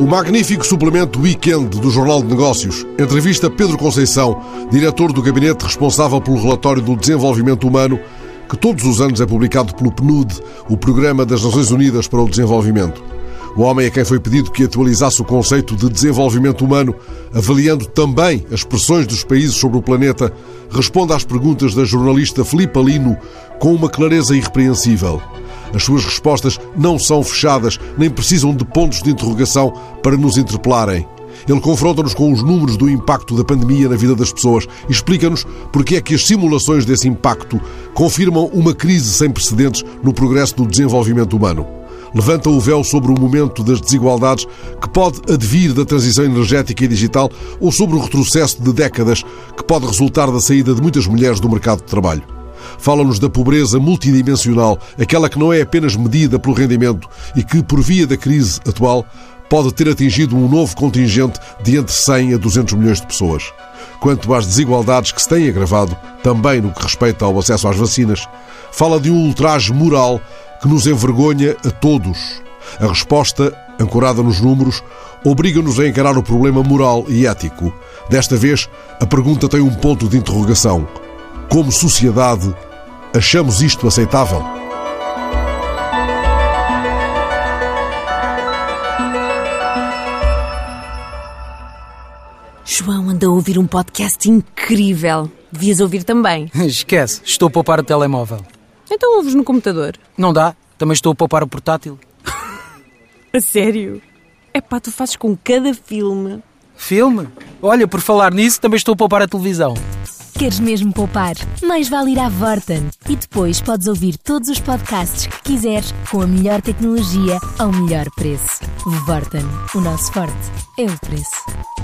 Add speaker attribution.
Speaker 1: O magnífico suplemento Weekend do Jornal de Negócios entrevista Pedro Conceição, diretor do gabinete responsável pelo relatório do desenvolvimento humano, que todos os anos é publicado pelo PNUD, o Programa das Nações Unidas para o Desenvolvimento. O homem a quem foi pedido que atualizasse o conceito de desenvolvimento humano, avaliando também as pressões dos países sobre o planeta, responde às perguntas da jornalista Filipa Lino com uma clareza irrepreensível. As suas respostas não são fechadas, nem precisam de pontos de interrogação para nos interpelarem. Ele confronta-nos com os números do impacto da pandemia na vida das pessoas e explica-nos porque é que as simulações desse impacto confirmam uma crise sem precedentes no progresso do desenvolvimento humano. Levanta o véu sobre o momento das desigualdades que pode advir da transição energética e digital ou sobre o retrocesso de décadas que pode resultar da saída de muitas mulheres do mercado de trabalho. Fala-nos da pobreza multidimensional, aquela que não é apenas medida pelo rendimento e que, por via da crise atual, pode ter atingido um novo contingente de entre 100 a 200 milhões de pessoas. Quanto às desigualdades que se têm agravado, também no que respeita ao acesso às vacinas, fala de um ultraje moral que nos envergonha a todos. A resposta, ancorada nos números, obriga-nos a encarar o problema moral e ético. Desta vez, a pergunta tem um ponto de interrogação. Como sociedade, achamos isto aceitável?
Speaker 2: João anda a ouvir um podcast incrível. Devias ouvir também.
Speaker 3: Esquece, estou a poupar o telemóvel.
Speaker 2: Então ouves no computador.
Speaker 3: Não dá, também estou a poupar o portátil.
Speaker 2: A sério? É pá, tu fazes com cada filme.
Speaker 3: Filme? Olha, por falar nisso, também estou a poupar a televisão.
Speaker 4: Queres mesmo poupar? Mais vale ir à Vorten e depois podes ouvir todos os podcasts que quiseres com a melhor tecnologia ao melhor preço. Vorten, o nosso forte é o preço.